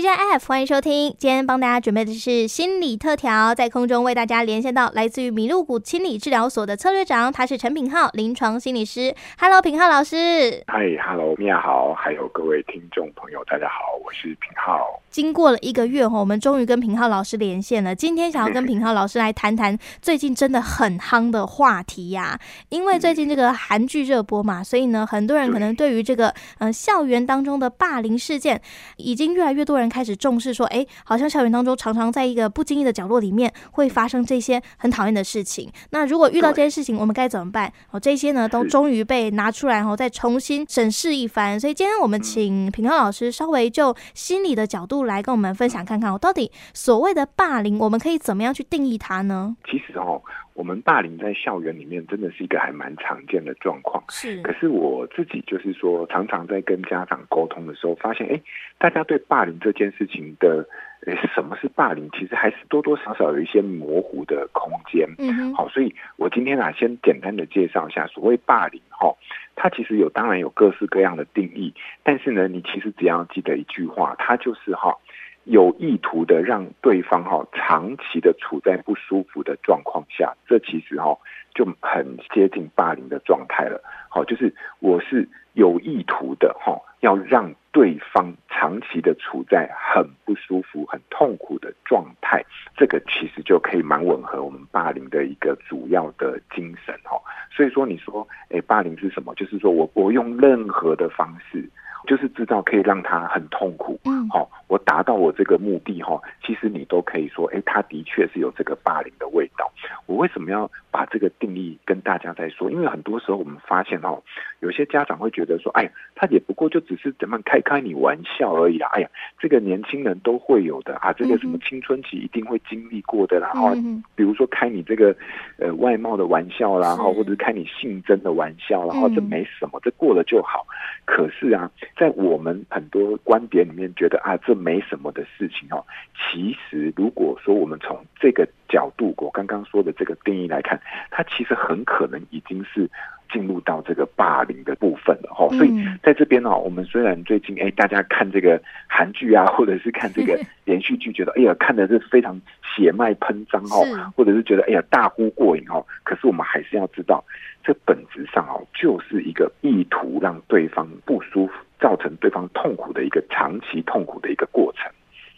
DJ F，欢迎收听。今天帮大家准备的是心理特调，在空中为大家连线到来自于麋鹿谷心理治疗所的策略长，他是陈品浩，临床心理师。Hello，品浩老师。Hi，Hello，米娅好，还有各位听众朋友，大家好，我是品浩。经过了一个月后，我们终于跟平浩老师连线了。今天想要跟平浩老师来谈谈最近真的很夯的话题呀、啊，因为最近这个韩剧热播嘛，所以呢，很多人可能对于这个呃校园当中的霸凌事件，已经越来越多人开始重视，说，哎，好像校园当中常常在一个不经意的角落里面会发生这些很讨厌的事情。那如果遇到这些事情，我们该怎么办？哦，这些呢都终于被拿出来后再重新审视一番。所以今天我们请平浩老师稍微就心理的角度。来跟我们分享看看，我到底所谓的霸凌，我们可以怎么样去定义它呢？其实哦，我们霸凌在校园里面真的是一个还蛮常见的状况。是，可是我自己就是说，常常在跟家长沟通的时候，发现，哎，大家对霸凌这件事情的，哎，什么是霸凌，其实还是多多少少有一些模糊的空间。嗯哼，好，所以我今天啊，先简单的介绍一下所谓霸凌，哈。它其实有，当然有各式各样的定义，但是呢，你其实只要记得一句话，它就是哈，有意图的让对方哈长期的处在不舒服的状况下，这其实哈就很接近霸凌的状态了。好，就是我是有意图的哈，要让对方长期的处在很不舒服、很痛苦的状态，这个其实就可以蛮吻合我们霸凌的一个主要的精神哈。所以说，你说，诶，霸凌是什么？就是说我我用任何的方式，就是知道可以让他很痛苦，嗯，好，我达到我这个目的哈，其实你都可以说，诶，他的确是有这个霸凌的味道。我为什么要把这个定义跟大家再说？因为很多时候我们发现哦，有些家长会觉得说，哎呀，他也不过就只是怎么开开你玩笑而已啦。哎呀，这个年轻人都会有的啊，这个什么青春期一定会经历过的啦。然后比如说开你这个呃外貌的玩笑啦，然后或者是开你性征的玩笑，然后这没什么，这过了就好。可是啊，在我们很多观点里面觉得啊，这没什么的事情哦。其实如果说我们从这个角度，我刚刚说的这个定义来看，它其实很可能已经是进入到这个霸凌的部分了哈。所以在这边呢，我们虽然最近哎，大家看这个韩剧啊，或者是看这个 连续剧，觉得哎呀，看的是非常血脉喷张哦，或者是觉得哎呀大呼过瘾哦，可是我们还是要知道，这本质上哦，就是一个意图让对方不舒服，造成对方痛苦的一个长期痛苦的一个过程。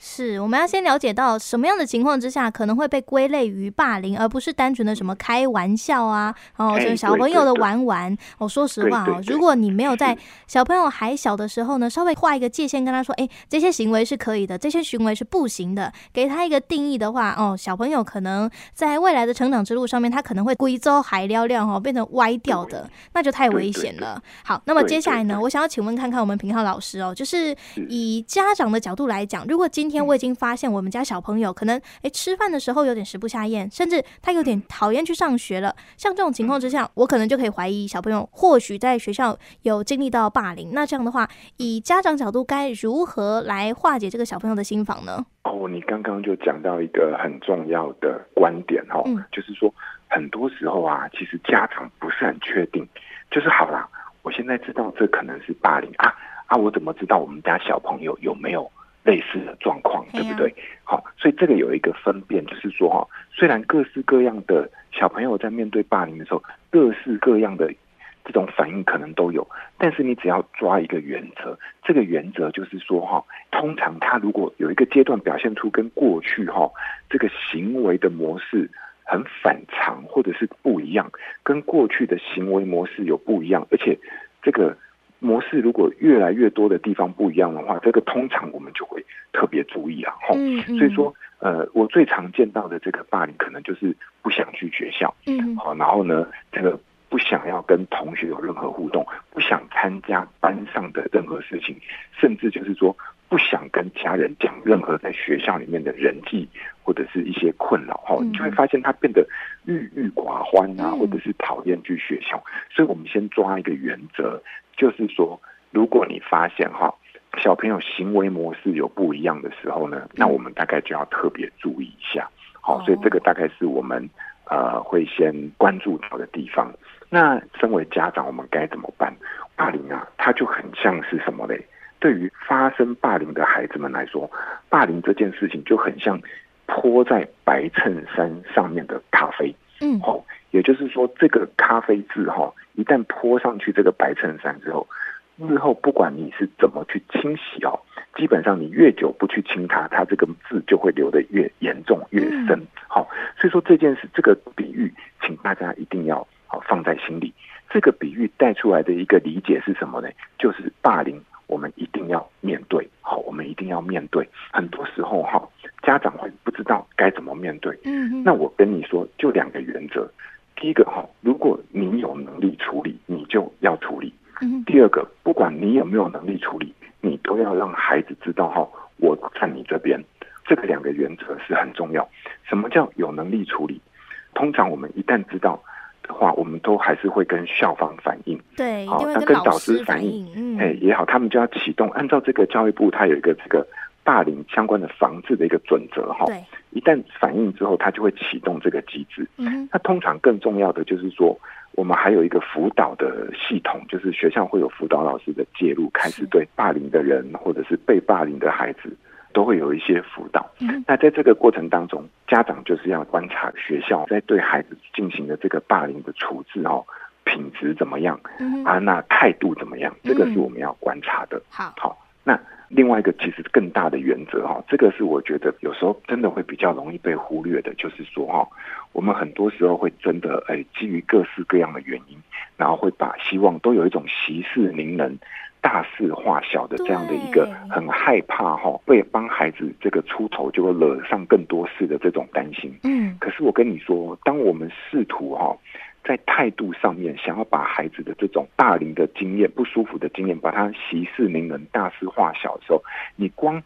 是，我们要先了解到什么样的情况之下可能会被归类于霸凌，而不是单纯的什么开玩笑啊，哦，就是小朋友的玩玩。我、哦、说实话哦，如果你没有在小朋友还小的时候呢，稍微画一个界限，跟他说，哎，这些行为是可以的，这些行为是不行的，给他一个定义的话，哦，小朋友可能在未来的成长之路上面，他可能会贵州海撩撩哦，变成歪掉的，那就太危险了。好，那么接下来呢，我想要请问看看我们平浩老师哦，就是以家长的角度来讲，如果今天今天我已经发现我们家小朋友可能诶吃饭的时候有点食不下咽，甚至他有点讨厌去上学了。像这种情况之下，我可能就可以怀疑小朋友或许在学校有经历到霸凌。那这样的话，以家长角度该如何来化解这个小朋友的心防呢？哦，你刚刚就讲到一个很重要的观点哦，嗯、就是说很多时候啊，其实家长不是很确定，就是好啦，我现在知道这可能是霸凌啊啊，我怎么知道我们家小朋友有没有？类似的状况，对不对？好，所以这个有一个分辨，就是说哈，虽然各式各样的小朋友在面对霸凌的时候，各式各样的这种反应可能都有，但是你只要抓一个原则，这个原则就是说哈，通常他如果有一个阶段表现出跟过去哈这个行为的模式很反常，或者是不一样，跟过去的行为模式有不一样，而且这个。模式如果越来越多的地方不一样的话，这个通常我们就会特别注意啊。吼、嗯，嗯、所以说，呃，我最常见到的这个霸凌，可能就是不想去学校，嗯，好，然后呢，这个不想要跟同学有任何互动，不想参加班上的任何事情，甚至就是说。不想跟家人讲任何在学校里面的人际或者是一些困扰哈，你就会发现他变得郁郁寡欢啊，或者是讨厌去学校。所以我们先抓一个原则，就是说，如果你发现哈小朋友行为模式有不一样的时候呢，那我们大概就要特别注意一下。好，所以这个大概是我们呃会先关注到的地方。那身为家长，我们该怎么办？霸凌啊，他就很像是什么嘞？对于发生霸凌的孩子们来说，霸凌这件事情就很像泼在白衬衫上面的咖啡。嗯，好，也就是说，这个咖啡渍哈，一旦泼上去这个白衬衫之后，日后不管你是怎么去清洗哦，基本上你越久不去清它，它这个渍就会留得越严重越深。好，所以说这件事这个比喻，请大家一定要好放在心里。这个比喻带出来的一个理解是什么呢？就是霸凌，我们一定要面对。好，我们一定要面对。很多时候哈，家长会不知道该怎么面对。嗯，那我跟你说，就两个原则。第一个哈，如果你有能力处理，你就要处理。嗯。第二个，不管你有没有能力处理，你都要让孩子知道哈，我站你这边。这个两个原则是很重要。什么叫有能力处理？通常我们一旦知道。的话，我们都还是会跟校方反映，对，好，跟那跟导师反映，嗯，哎也好，他们就要启动，按照这个教育部，它有一个这个霸凌相关的防治的一个准则，哈，对，一旦反映之后，它就会启动这个机制。嗯，那通常更重要的就是说，我们还有一个辅导的系统，就是学校会有辅导老师的介入，开始对霸凌的人或者是被霸凌的孩子。都会有一些辅导。那在这个过程当中，家长就是要观察学校在对孩子进行的这个霸凌的处置哦，品质怎么样啊？那态度怎么样？这个是我们要观察的。好，好。那另外一个其实更大的原则哈，这个是我觉得有时候真的会比较容易被忽略的，就是说哈，我们很多时候会真的哎，基于各式各样的原因，然后会把希望都有一种息事宁人。大事化小的这样的一个很害怕哈，会帮孩子这个出头就会惹上更多事的这种担心。嗯，可是我跟你说，当我们试图哈在态度上面想要把孩子的这种霸凌的经验、不舒服的经验，把它息事宁人、大事化小的时候，你光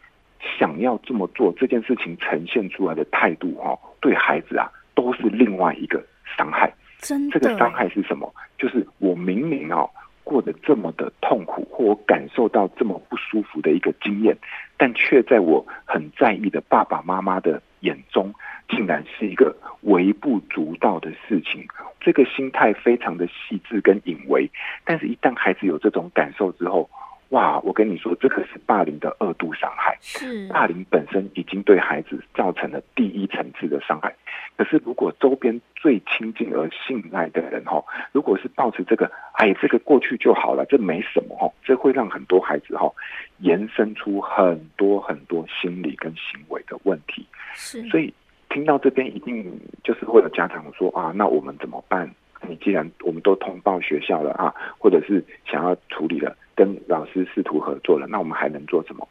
想要这么做，这件事情呈现出来的态度哈，对孩子啊都是另外一个伤害。真的，这个伤害是什么？就是我明明啊。过得这么的痛苦，或我感受到这么不舒服的一个经验，但却在我很在意的爸爸妈妈的眼中，竟然是一个微不足道的事情。这个心态非常的细致跟隐微，但是一旦孩子有这种感受之后，哇！我跟你说，这可是霸凌的二度伤害。是霸凌本身已经对孩子造成了第一层次的伤害。可是，如果周边最亲近而信赖的人哈，如果是抱持这个，哎，这个过去就好了，这没什么哈，这会让很多孩子哈延伸出很多很多心理跟行为的问题。是，所以听到这边一定就是会有家长说啊，那我们怎么办？你既然我们都通报学校了啊，或者是想要处理了。跟老师试图合作了，那我们还能做什么？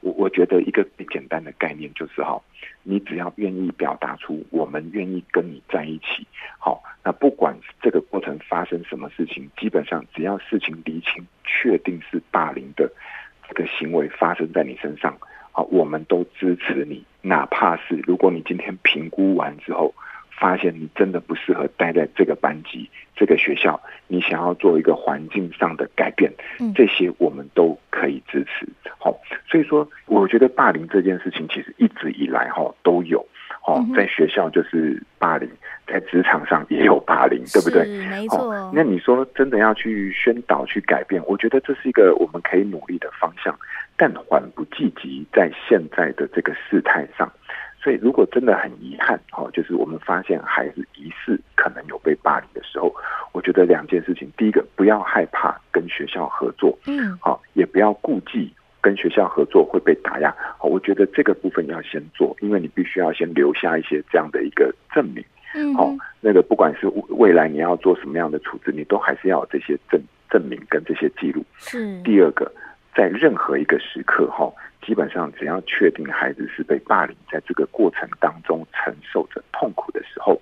我我觉得一个最简单的概念就是哈，你只要愿意表达出我们愿意跟你在一起，好，那不管这个过程发生什么事情，基本上只要事情厘清，确定是霸凌的这个行为发生在你身上，好，我们都支持你，哪怕是如果你今天评估完之后。发现你真的不适合待在这个班级、这个学校，你想要做一个环境上的改变，这些我们都可以支持。好，所以说，我觉得霸凌这件事情其实一直以来哈都有，哦，在学校就是霸凌，在职场上也有霸凌，对不对？没错。那你说真的要去宣导、去改变，我觉得这是一个我们可以努力的方向，但缓不济急，在现在的这个事态上。所以，如果真的很遗憾，哦，就是我们发现孩子疑似可能有被霸凌的时候，我觉得两件事情：第一个，不要害怕跟学校合作，嗯，好，也不要顾忌跟学校合作会被打压。好，我觉得这个部分要先做，因为你必须要先留下一些这样的一个证明，嗯，好，那个不管是未来你要做什么样的处置，你都还是要有这些证证明跟这些记录。是。第二个，在任何一个时刻，哈。基本上，只要确定孩子是被霸凌，在这个过程当中承受着痛苦的时候，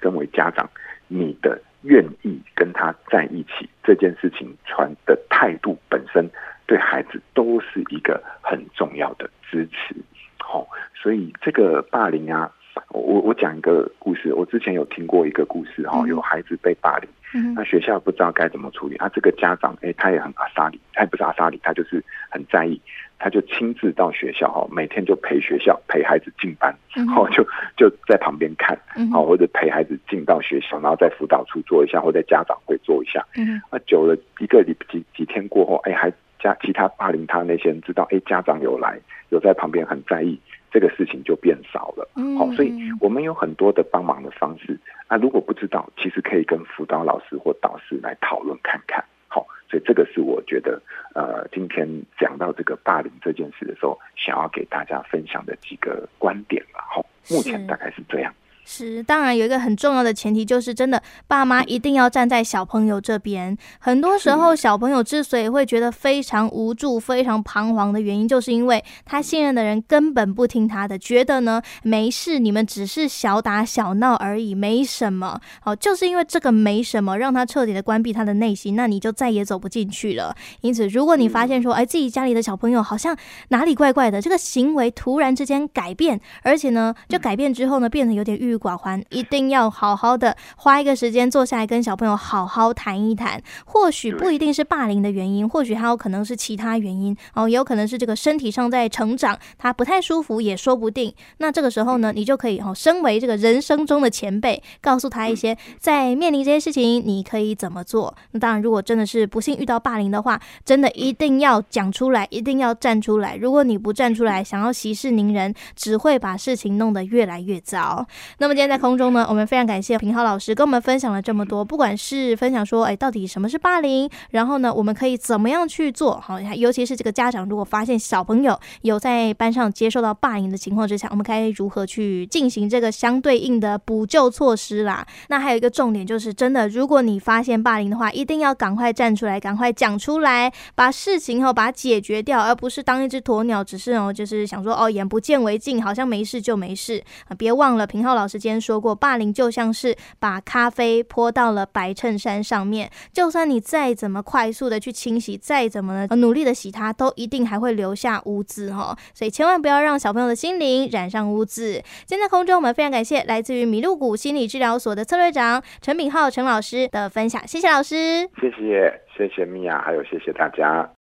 身为家长，你的愿意跟他在一起这件事情传的态度本身，对孩子都是一个很重要的支持。好，所以这个霸凌啊，我我讲一个故事，我之前有听过一个故事哈，有孩子被霸凌，那学校不知道该怎么处理啊，这个家长哎，他也很阿莎里，他也不是阿莎里，他就是很在意。他就亲自到学校哈，每天就陪学校陪孩子进班，然后就就在旁边看，好或者陪孩子进到学校，然后在辅导处做一下，或在家长会做一下。嗯，那久了一个礼几几天过后，哎，还家其他霸凌他的那些人知道，哎，家长有来，有在旁边很在意，这个事情就变少了。好、哦，所以我们有很多的帮忙的方式啊。如果不知道，其实可以跟辅导老师或导师来讨论看看。好、哦，所以这个是我觉得，呃，今天讲到这个霸凌这件事的时候，想要给大家分享的几个观点吧。好、哦，目前大概是这样。是，当然有一个很重要的前提，就是真的爸妈一定要站在小朋友这边。很多时候，小朋友之所以会觉得非常无助、非常彷徨的原因，就是因为他信任的人根本不听他的，觉得呢没事，你们只是小打小闹而已，没什么。好，就是因为这个没什么，让他彻底的关闭他的内心，那你就再也走不进去了。因此，如果你发现说，哎，自己家里的小朋友好像哪里怪怪的，这个行为突然之间改变，而且呢，就改变之后呢，变得有点郁郁寡欢，一定要好好的花一个时间坐下来跟小朋友好好谈一谈。或许不一定是霸凌的原因，或许还有可能是其他原因哦，也有可能是这个身体上在成长，他不太舒服也说不定。那这个时候呢，你就可以哦，身为这个人生中的前辈，告诉他一些在面临这些事情你可以怎么做。那当然，如果真的是不幸遇到霸凌的话，真的一定要讲出来，一定要站出来。如果你不站出来，想要息事宁人，只会把事情弄得越来越糟。那么今天在空中呢，我们非常感谢平浩老师跟我们分享了这么多，不管是分享说，哎，到底什么是霸凌，然后呢，我们可以怎么样去做？好，尤其是这个家长如果发现小朋友有在班上接受到霸凌的情况之下，我们该如何去进行这个相对应的补救措施啦？那还有一个重点就是，真的，如果你发现霸凌的话，一定要赶快站出来，赶快讲出来，把事情哦把它解决掉，而不是当一只鸵鸟，只是哦就是想说哦眼不见为净，好像没事就没事啊！别忘了平浩老师今天说。过，霸凌就像是把咖啡泼到了白衬衫上面，就算你再怎么快速的去清洗，再怎么努力的洗它，都一定还会留下污渍哈。所以千万不要让小朋友的心灵染上污渍。今天在空中，我们非常感谢来自于米露谷心理治疗所的策略长陈炳浩陈老师的分享，谢谢老师，谢谢谢谢米娅，还有谢谢大家。